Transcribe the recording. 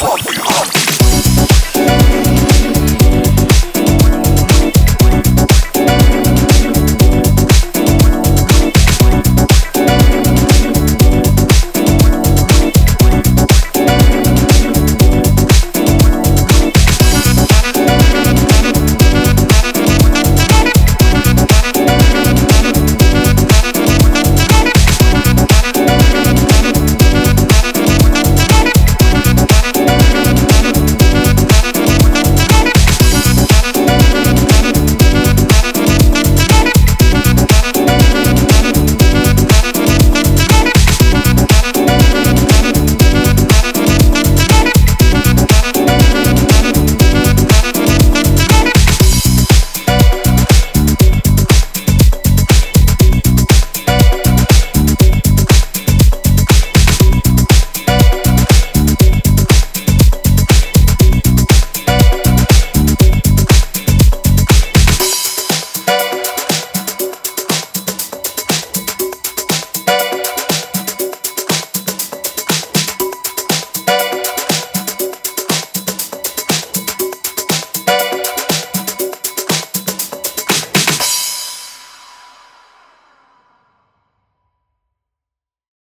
Hot, hot, hot.